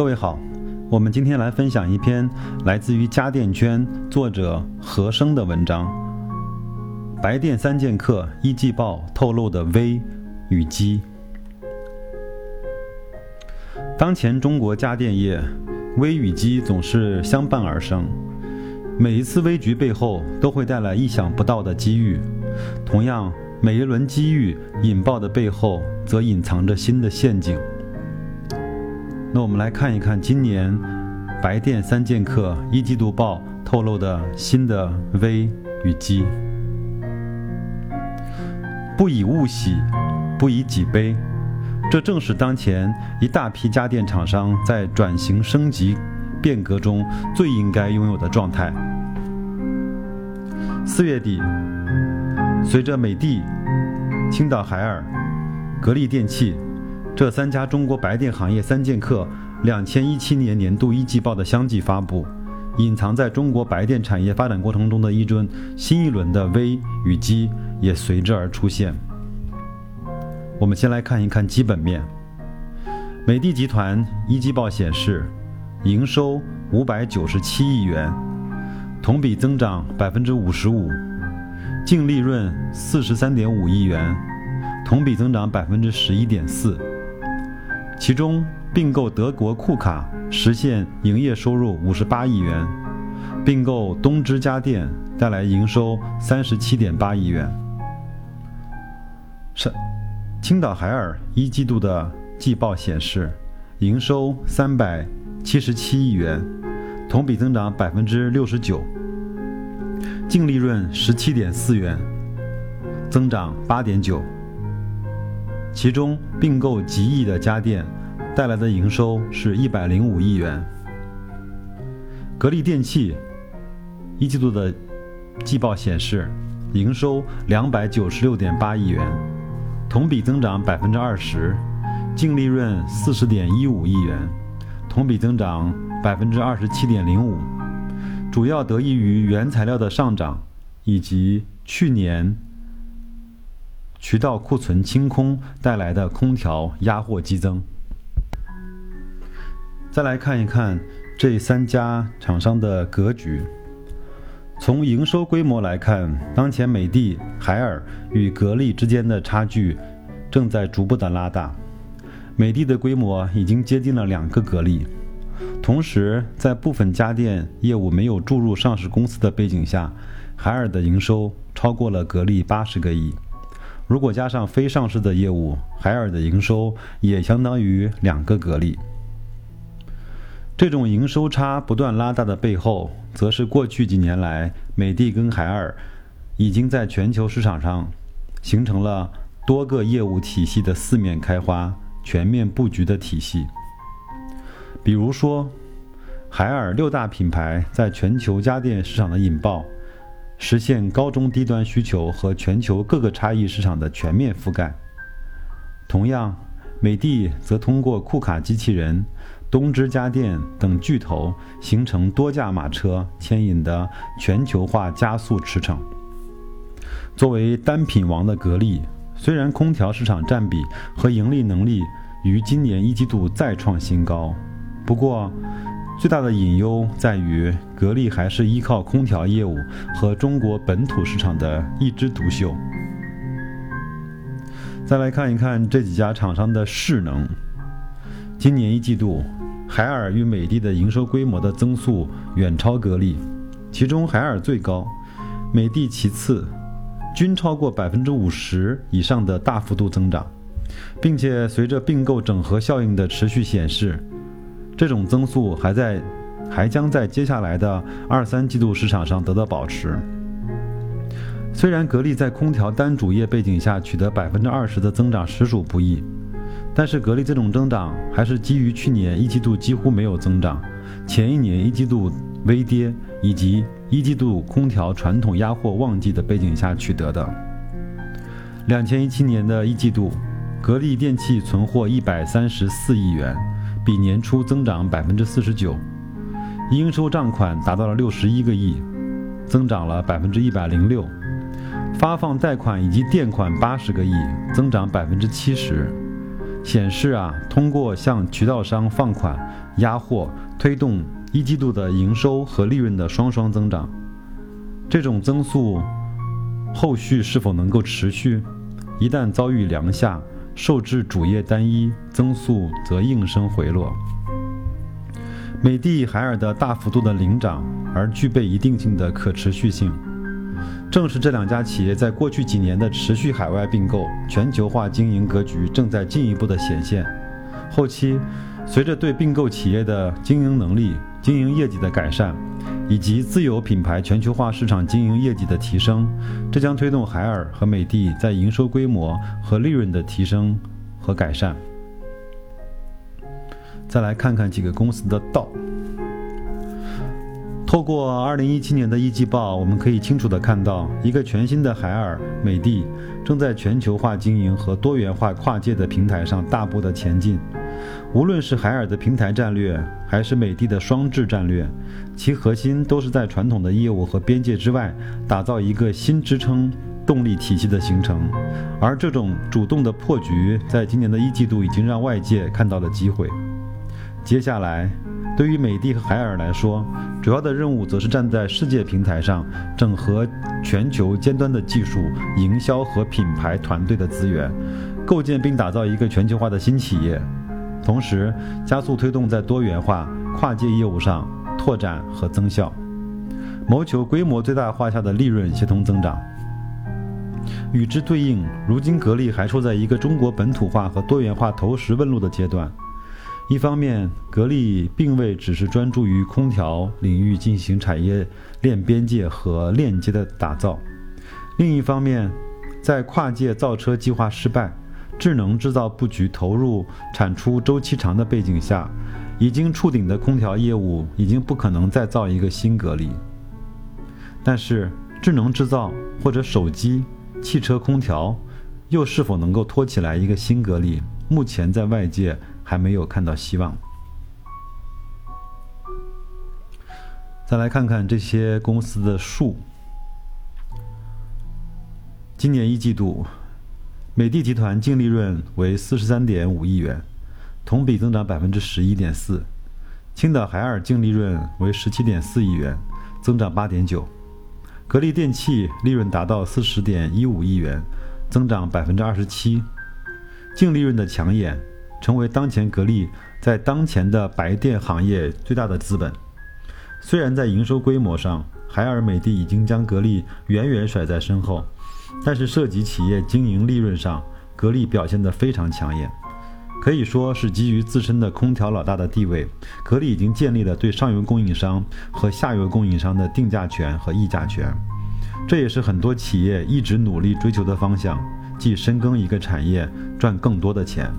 各位好，我们今天来分享一篇来自于家电圈作者何生的文章《白电三剑客一季报透露的危与机》。当前中国家电业危与机总是相伴而生，每一次危局背后都会带来意想不到的机遇，同样，每一轮机遇引爆的背后则隐藏着新的陷阱。那我们来看一看今年白电三剑客一季度报透露的新的危与机。不以物喜，不以己悲，这正是当前一大批家电厂商在转型升级变革中最应该拥有的状态。四月底，随着美的、青岛海尔、格力电器。这三家中国白电行业三剑客两千一七年年度一季报的相继发布，隐藏在中国白电产业发展过程中的一尊新一轮的危与机也随之而出现。我们先来看一看基本面。美的集团一季报显示，营收五百九十七亿元，同比增长百分之五十五，净利润四十三点五亿元，同比增长百分之十一点四。其中并购德国库卡实现营业收入五十八亿元，并购东芝家电带来营收三十七点八亿元。上青岛海尔一季度的季报显示，营收三百七十七亿元，同比增长百分之六十九，净利润十七点四元，增长八点九。其中并购极易的家电带来的营收是一百零五亿元。格力电器一季度的季报显示，营收两百九十六点八亿元，同比增长百分之二十，净利润四十点一五亿元，同比增长百分之二十七点零五，主要得益于原材料的上涨以及去年。渠道库存清空带来的空调压货激增。再来看一看这三家厂商的格局。从营收规模来看，当前美的、海尔与格力之间的差距正在逐步的拉大。美的的规模已经接近了两个格力，同时在部分家电业务没有注入上市公司的背景下，海尔的营收超过了格力八十个亿。如果加上非上市的业务，海尔的营收也相当于两个格力。这种营收差不断拉大的背后，则是过去几年来美的跟海尔已经在全球市场上形成了多个业务体系的四面开花、全面布局的体系。比如说，海尔六大品牌在全球家电市场的引爆。实现高中低端需求和全球各个差异市场的全面覆盖。同样，美的则通过库卡机器人、东芝家电等巨头，形成多驾马车牵引的全球化加速驰骋。作为单品王的格力，虽然空调市场占比和盈利能力于今年一季度再创新高，不过。最大的隐忧在于，格力还是依靠空调业务和中国本土市场的一枝独秀。再来看一看这几家厂商的势能。今年一季度，海尔与美的的营收规模的增速远超格力，其中海尔最高，美的其次，均超过百分之五十以上的大幅度增长，并且随着并购整合效应的持续显示。这种增速还在，还将在接下来的二三季度市场上得到保持。虽然格力在空调单主业背景下取得百分之二十的增长实属不易，但是格力这种增长还是基于去年一季度几乎没有增长，前一年一季度微跌以及一季度空调传统压货旺季的背景下取得的。两千一七年的一季度，格力电器存货一百三十四亿元。比年初增长百分之四十九，应收账款达到了六十一个亿，增长了百分之一百零六，发放贷款以及垫款八十个亿，增长百分之七十，显示啊，通过向渠道商放款、压货，推动一季度的营收和利润的双双增长。这种增速后续是否能够持续？一旦遭遇良下，受制主业单一，增速则应声回落。美的、海尔的大幅度的领涨，而具备一定性的可持续性。正是这两家企业在过去几年的持续海外并购、全球化经营格局正在进一步的显现。后期，随着对并购企业的经营能力、经营业绩的改善，以及自有品牌全球化市场经营业绩的提升，这将推动海尔和美的在营收规模和利润的提升和改善。再来看看几个公司的道。透过二零一七年的一季报，我们可以清楚地看到，一个全新的海尔、美的正在全球化经营和多元化跨界的平台上大步的前进。无论是海尔的平台战略，还是美的的双智战略，其核心都是在传统的业务和边界之外，打造一个新支撑动力体系的形成。而这种主动的破局，在今年的一季度已经让外界看到了机会。接下来。对于美的和海尔来说，主要的任务则是站在世界平台上，整合全球尖端的技术、营销和品牌团队的资源，构建并打造一个全球化的新企业，同时加速推动在多元化、跨界业务上拓展和增效，谋求规模最大化下的利润协同增长。与之对应，如今格力还处在一个中国本土化和多元化投石问路的阶段。一方面，格力并未只是专注于空调领域进行产业链边界和链接的打造；另一方面，在跨界造车计划失败、智能制造布局投入产出周期长的背景下，已经触顶的空调业务已经不可能再造一个新格力。但是，智能制造或者手机、汽车空调，又是否能够托起来一个新格力？目前在外界。还没有看到希望。再来看看这些公司的数。今年一季度，美的集团净利润为四十三点五亿元，同比增长百分之十一点四；青岛海尔净利润为十七点四亿元，增长八点九；格力电器利润达到四十点一五亿元，增长百分之二十七。净利润的抢眼。成为当前格力在当前的白电行业最大的资本。虽然在营收规模上，海尔、美的已经将格力远远甩在身后，但是涉及企业经营利润上，格力表现得非常抢眼。可以说是基于自身的空调老大的地位，格力已经建立了对上游供应商和下游供应商的定价权和议价权。这也是很多企业一直努力追求的方向，即深耕一个产业，赚更多的钱。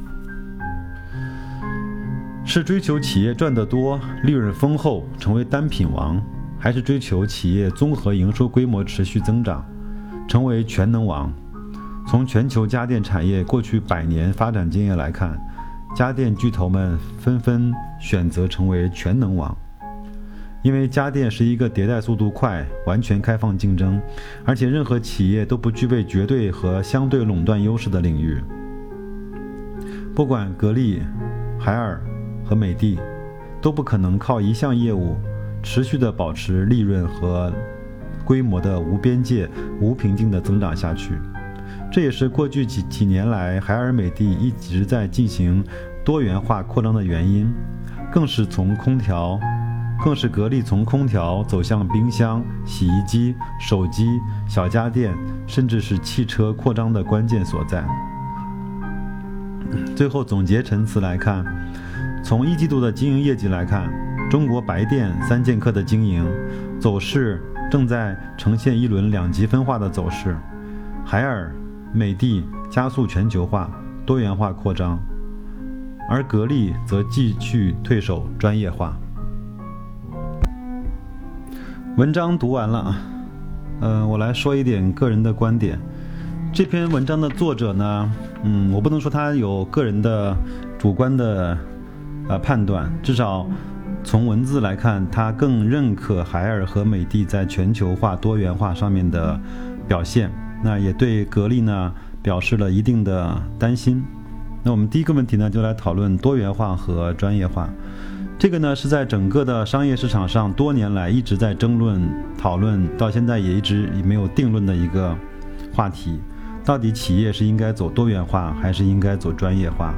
是追求企业赚得多、利润丰厚，成为单品王，还是追求企业综合营收规模持续增长，成为全能王？从全球家电产业过去百年发展经验来看，家电巨头们纷纷选择成为全能王，因为家电是一个迭代速度快、完全开放竞争，而且任何企业都不具备绝对和相对垄断优势的领域。不管格力、海尔。和美的都不可能靠一项业务持续的保持利润和规模的无边界、无瓶颈的增长下去。这也是过去几几年来海尔、美的一直在进行多元化扩张的原因，更是从空调，更是格力从空调走向冰箱、洗衣机、手机、小家电，甚至是汽车扩张的关键所在。最后总结陈词来看。从一季度的经营业绩来看，中国白电三剑客的经营走势正在呈现一轮两极分化的走势。海尔、美的加速全球化、多元化扩张，而格力则继续退守专业化。文章读完了，嗯，我来说一点个人的观点。这篇文章的作者呢，嗯，我不能说他有个人的主观的。呃，判断至少从文字来看，他更认可海尔和美的在全球化、多元化上面的表现。那也对格力呢表示了一定的担心。那我们第一个问题呢，就来讨论多元化和专业化。这个呢，是在整个的商业市场上多年来一直在争论、讨论，到现在也一直也没有定论的一个话题。到底企业是应该走多元化，还是应该走专业化？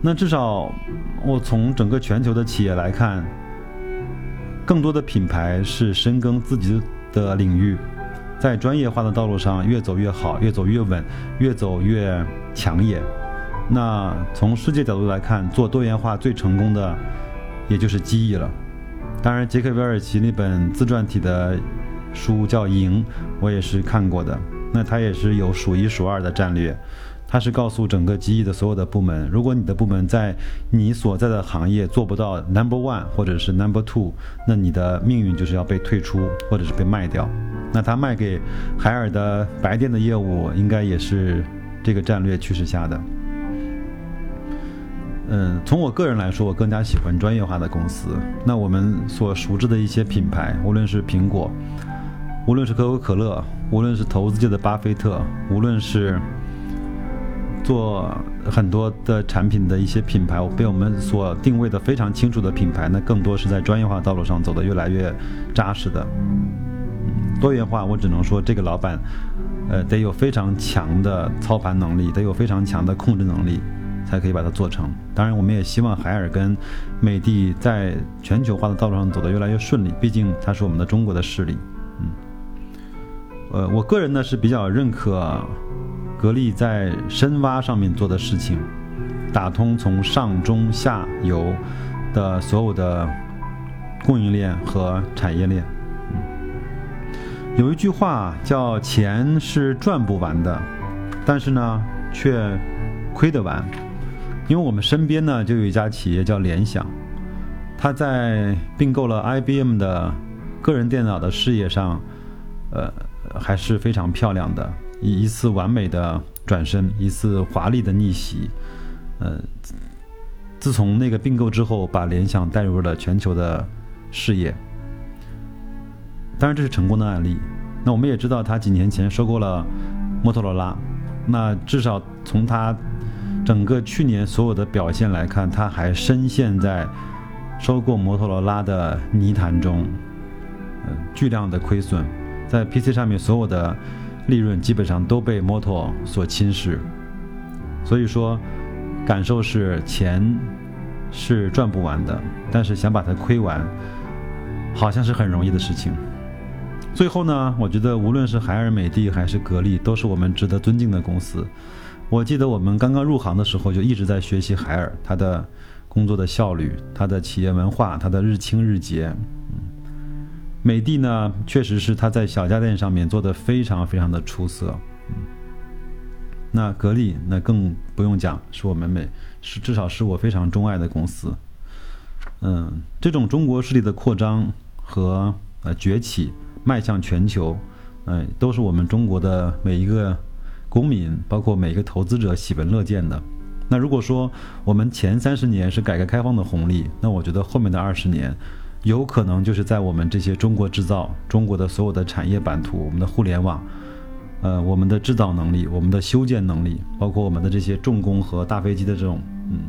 那至少我从整个全球的企业来看，更多的品牌是深耕自己的领域，在专业化的道路上越走越好，越走越稳，越走越强也。那从世界角度来看，做多元化最成功的，也就是机翼了。当然，杰克韦尔奇那本自传体的书叫《赢》，我也是看过的。那他也是有数一数二的战略，他是告诉整个机翼的所有的部门，如果你的部门在你所在的行业做不到 number one 或者是 number two，那你的命运就是要被退出或者是被卖掉。那他卖给海尔的白电的业务，应该也是这个战略趋势下的。嗯，从我个人来说，我更加喜欢专业化的公司。那我们所熟知的一些品牌，无论是苹果，无论是可口可乐，无论是投资界的巴菲特，无论是做很多的产品的一些品牌，被我们所定位的非常清楚的品牌，那更多是在专业化道路上走得越来越扎实的。多元化，我只能说这个老板，呃，得有非常强的操盘能力，得有非常强的控制能力。才可以把它做成。当然，我们也希望海尔跟美的在全球化的道路上走得越来越顺利。毕竟它是我们的中国的势力。嗯，呃，我个人呢是比较认可格力在深挖上面做的事情，打通从上中下游的所有的供应链和产业链。有一句话叫“钱是赚不完的”，但是呢，却亏得完。因为我们身边呢，就有一家企业叫联想，它在并购了 IBM 的个人电脑的事业上，呃，还是非常漂亮的，一一次完美的转身，一次华丽的逆袭，呃，自从那个并购之后，把联想带入了全球的事业。当然，这是成功的案例。那我们也知道，他几年前收购了摩托罗拉，那至少从他。整个去年所有的表现来看，他还深陷在收购摩托罗拉的泥潭中，嗯，巨量的亏损，在 PC 上面所有的利润基本上都被摩托所侵蚀，所以说，感受是钱是赚不完的，但是想把它亏完，好像是很容易的事情。最后呢，我觉得无论是海尔、美的还是格力，都是我们值得尊敬的公司。我记得我们刚刚入行的时候，就一直在学习海尔，它的工作的效率，它的企业文化，它的日清日结。美的呢，确实是他在小家电上面做的非常非常的出色。嗯，那格力那更不用讲，是我们美是至少是我非常钟爱的公司。嗯，这种中国势力的扩张和呃崛起，迈向全球，嗯，都是我们中国的每一个。公民包括每一个投资者喜闻乐见的。那如果说我们前三十年是改革开放的红利，那我觉得后面的二十年，有可能就是在我们这些中国制造、中国的所有的产业版图、我们的互联网、呃，我们的制造能力、我们的修建能力，包括我们的这些重工和大飞机的这种，嗯，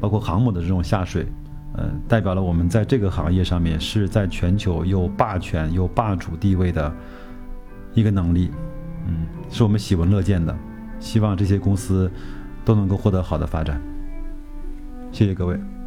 包括航母的这种下水，呃，代表了我们在这个行业上面是在全球有霸权、有霸主地位的一个能力。嗯，是我们喜闻乐见的，希望这些公司都能够获得好的发展。谢谢各位。